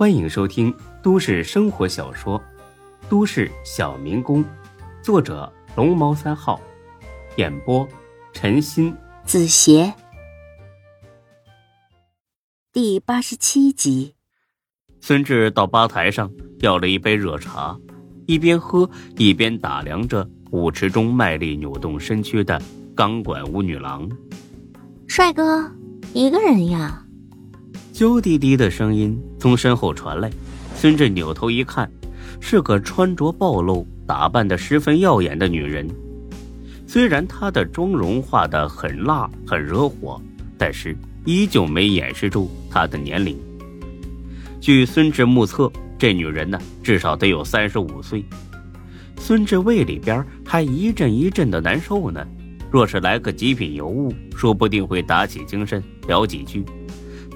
欢迎收听都市生活小说《都市小民工》，作者龙猫三号，演播陈鑫、子邪，第八十七集。孙志到吧台上要了一杯热茶，一边喝一边打量着舞池中卖力扭动身躯的钢管舞女郎。帅哥，一个人呀？娇滴滴的声音从身后传来，孙志扭头一看，是个穿着暴露、打扮的十分耀眼的女人。虽然她的妆容化得很辣、很惹火，但是依旧没掩饰住她的年龄。据孙志目测，这女人呢，至少得有三十五岁。孙志胃里边还一阵一阵的难受呢，若是来个极品尤物，说不定会打起精神聊几句。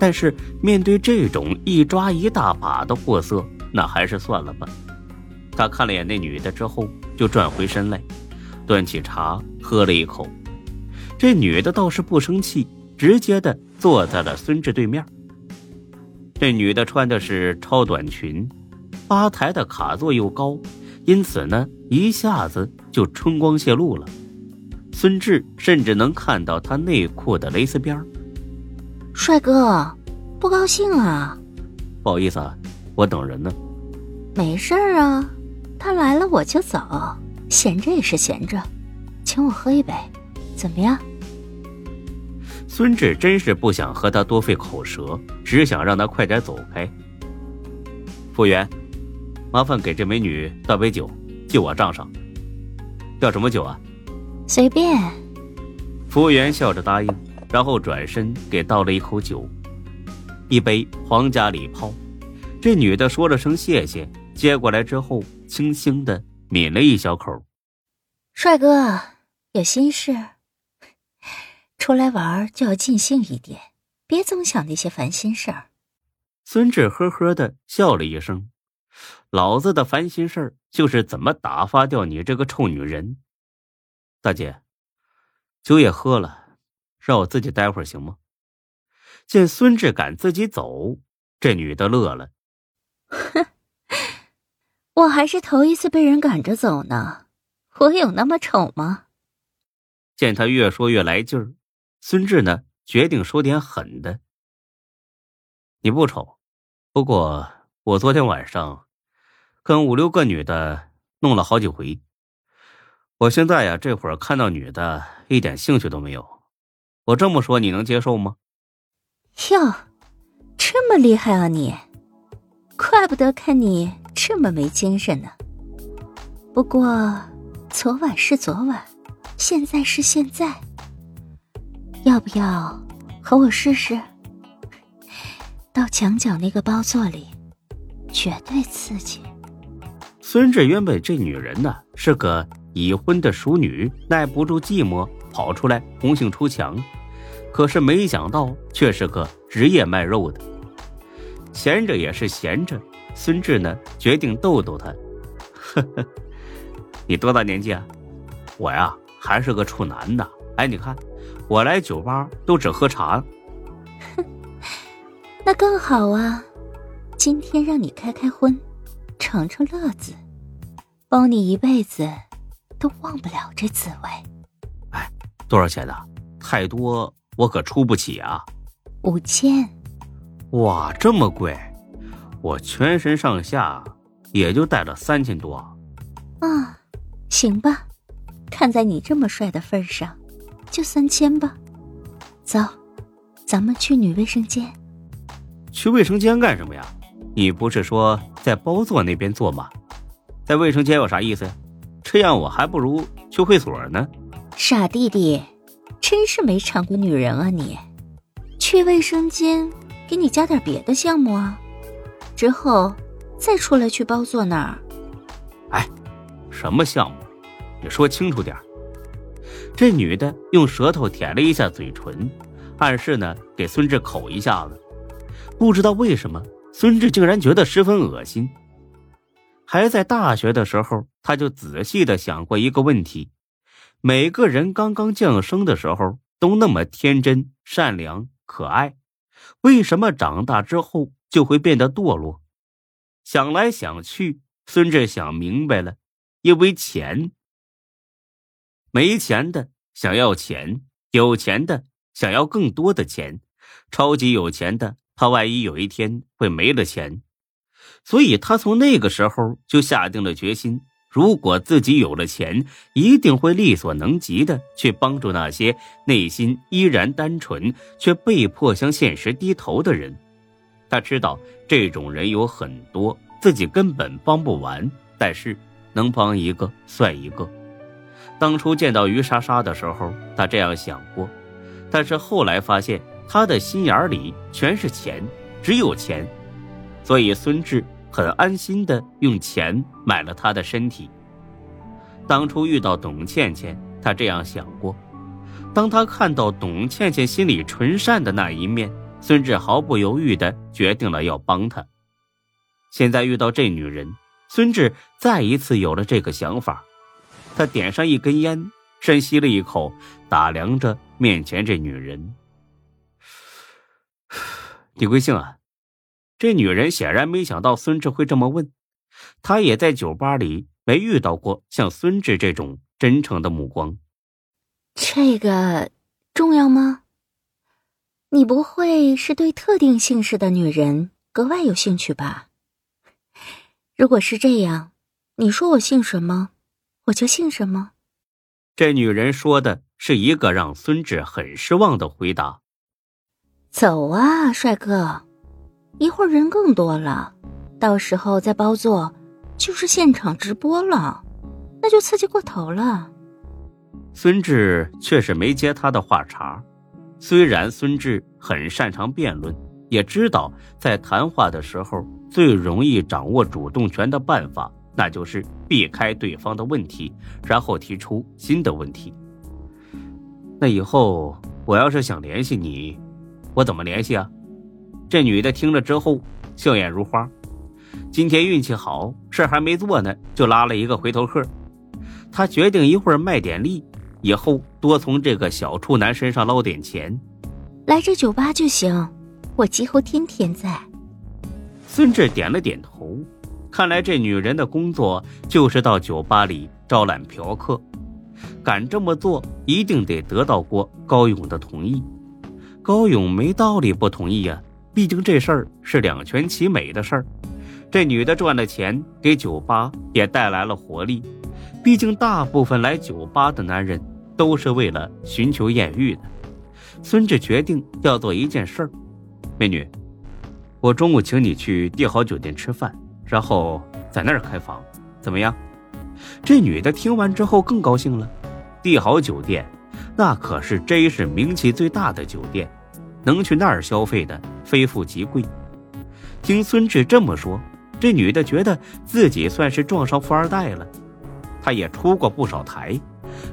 但是面对这种一抓一大把的货色，那还是算了吧。他看了眼那女的之后，就转回身来，端起茶喝了一口。这女的倒是不生气，直接的坐在了孙志对面。这女的穿的是超短裙，吧台的卡座又高，因此呢，一下子就春光泄露了。孙志甚至能看到她内裤的蕾丝边儿。帅哥，不高兴啊？不好意思啊，我等人呢。没事儿啊，他来了我就走，闲着也是闲着，请我喝一杯，怎么样？孙志真是不想和他多费口舌，只想让他快点走开。服务员，麻烦给这美女倒杯酒，记我账上。要什么酒啊？随便。服务员笑着答应。然后转身给倒了一口酒，一杯皇家礼炮。这女的说了声谢谢，接过来之后，轻轻的抿了一小口。帅哥，有心事？出来玩就要尽兴一点，别总想那些烦心事儿。孙志呵呵的笑了一声：“老子的烦心事儿就是怎么打发掉你这个臭女人。”大姐，酒也喝了。让我自己待会儿行吗？见孙志赶自己走，这女的乐了。哼，我还是头一次被人赶着走呢。我有那么丑吗？见他越说越来劲儿，孙志呢决定说点狠的。你不丑，不过我昨天晚上跟五六个女的弄了好几回。我现在呀，这会儿看到女的，一点兴趣都没有。我这么说你能接受吗？哟，这么厉害啊你！怪不得看你这么没精神呢。不过，昨晚是昨晚，现在是现在。要不要和我试试？到墙角那个包座里，绝对刺激。孙志原本这女人呢是个已婚的熟女，耐不住寂寞。跑出来红杏出墙，可是没想到却是个职业卖肉的。闲着也是闲着，孙志呢决定逗逗他。呵呵，你多大年纪啊？我呀还是个处男呢。哎，你看我来酒吧都只喝茶。哼，那更好啊！今天让你开开荤，尝尝乐子，包你一辈子都忘不了这滋味。多少钱的？太多我可出不起啊！五千。哇，这么贵！我全身上下也就带了三千多。啊，行吧，看在你这么帅的份上，就三千吧。走，咱们去女卫生间。去卫生间干什么呀？你不是说在包座那边坐吗？在卫生间有啥意思呀？这样我还不如去会所呢。傻弟弟，真是没尝过女人啊！你去卫生间，给你加点别的项目啊，之后再出来去包座那儿。哎，什么项目？你说清楚点这女的用舌头舔了一下嘴唇，暗示呢给孙志口一下子。不知道为什么，孙志竟然觉得十分恶心。还在大学的时候，他就仔细的想过一个问题。每个人刚刚降生的时候都那么天真、善良、可爱，为什么长大之后就会变得堕落，想来想去，孙志想明白了，因为钱。没钱的想要钱，有钱的想要更多的钱，超级有钱的怕万一有一天会没了钱，所以他从那个时候就下定了决心：如果自己有了钱，一定会力所能及的去帮助那些内心依然单纯却被迫向现实低头的人。他知道这种人有很多，自己根本帮不完，但是能帮一个算一个。当初见到于莎莎的时候，他这样想过，但是后来发现他的心眼里全是钱，只有钱，所以孙志很安心的用钱买了他的身体。当初遇到董倩倩，他这样想过，当他看到董倩倩心里纯善的那一面，孙志毫不犹豫的决定了要帮她。现在遇到这女人，孙志再一次有了这个想法。他点上一根烟，深吸了一口，打量着面前这女人。你贵姓啊？这女人显然没想到孙志会这么问，她也在酒吧里没遇到过像孙志这种真诚的目光。这个重要吗？你不会是对特定姓氏的女人格外有兴趣吧？如果是这样，你说我姓什么？我就姓什么？这女人说的是一个让孙志很失望的回答。走啊，帅哥，一会儿人更多了，到时候再包座就是现场直播了，那就刺激过头了。孙志却是没接他的话茬。虽然孙志很擅长辩论，也知道在谈话的时候最容易掌握主动权的办法。那就是避开对方的问题，然后提出新的问题。那以后我要是想联系你，我怎么联系啊？这女的听了之后笑眼如花。今天运气好，事还没做呢，就拉了一个回头客。她决定一会儿卖点力，以后多从这个小处男身上捞点钱。来这酒吧就行，我几乎天天在。孙志点了点头。看来这女人的工作就是到酒吧里招揽嫖客，敢这么做一定得得到过高勇的同意。高勇没道理不同意呀，毕竟这事儿是两全其美的事儿。这女的赚了钱，给酒吧也带来了活力。毕竟大部分来酒吧的男人都是为了寻求艳遇的。孙志决定要做一件事儿，美女，我中午请你去帝豪酒店吃饭。然后在那儿开房，怎么样？这女的听完之后更高兴了。帝豪酒店，那可是 J 市名气最大的酒店，能去那儿消费的非富即贵。听孙志这么说，这女的觉得自己算是撞上富二代了。她也出过不少台，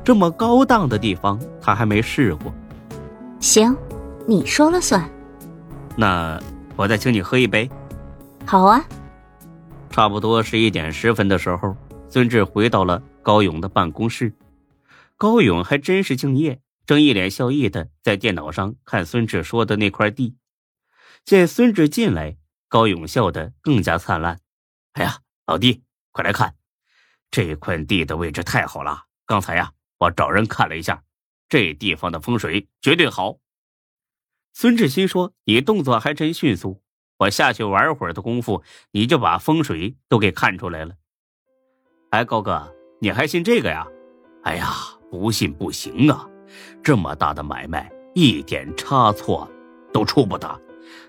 这么高档的地方她还没试过。行，你说了算。那我再请你喝一杯。好啊。差不多十一点十分的时候，孙志回到了高勇的办公室。高勇还真是敬业，正一脸笑意的在电脑上看孙志说的那块地。见孙志进来，高勇笑得更加灿烂。“哎呀，老弟，快来看，这块地的位置太好了！刚才呀，我找人看了一下，这地方的风水绝对好。”孙志心说：“你动作还真迅速。”我下去玩会儿的功夫，你就把风水都给看出来了。哎，高哥，你还信这个呀？哎呀，不信不行啊！这么大的买卖，一点差错都出不得。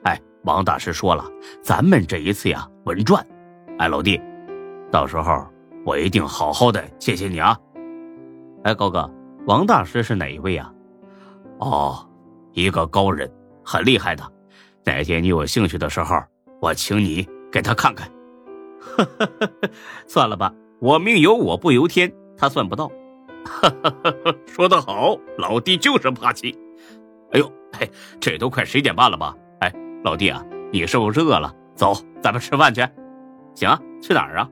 哎，王大师说了，咱们这一次呀稳赚。哎，老弟，到时候我一定好好的谢谢你啊。哎，高哥，王大师是哪一位呀？哦，一个高人，很厉害的。哪天你有兴趣的时候，我请你给他看看。算了吧，我命由我不由天，他算不到。哈 哈说得好，老弟就是霸气。哎呦，嘿，这都快十一点半了吧？哎，老弟啊，你是不是饿了？走，咱们吃饭去。行啊，去哪儿啊？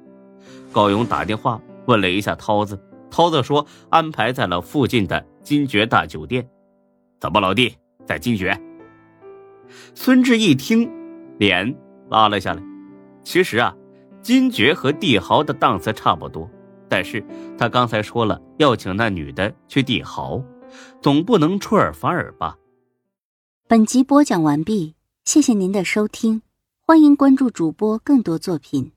高勇打电话问了一下涛子，涛子说安排在了附近的金爵大酒店。怎么，老弟在金爵？孙志一听，脸拉了下来。其实啊，金爵和帝豪的档次差不多，但是他刚才说了要请那女的去帝豪，总不能出尔反尔吧？本集播讲完毕，谢谢您的收听，欢迎关注主播更多作品。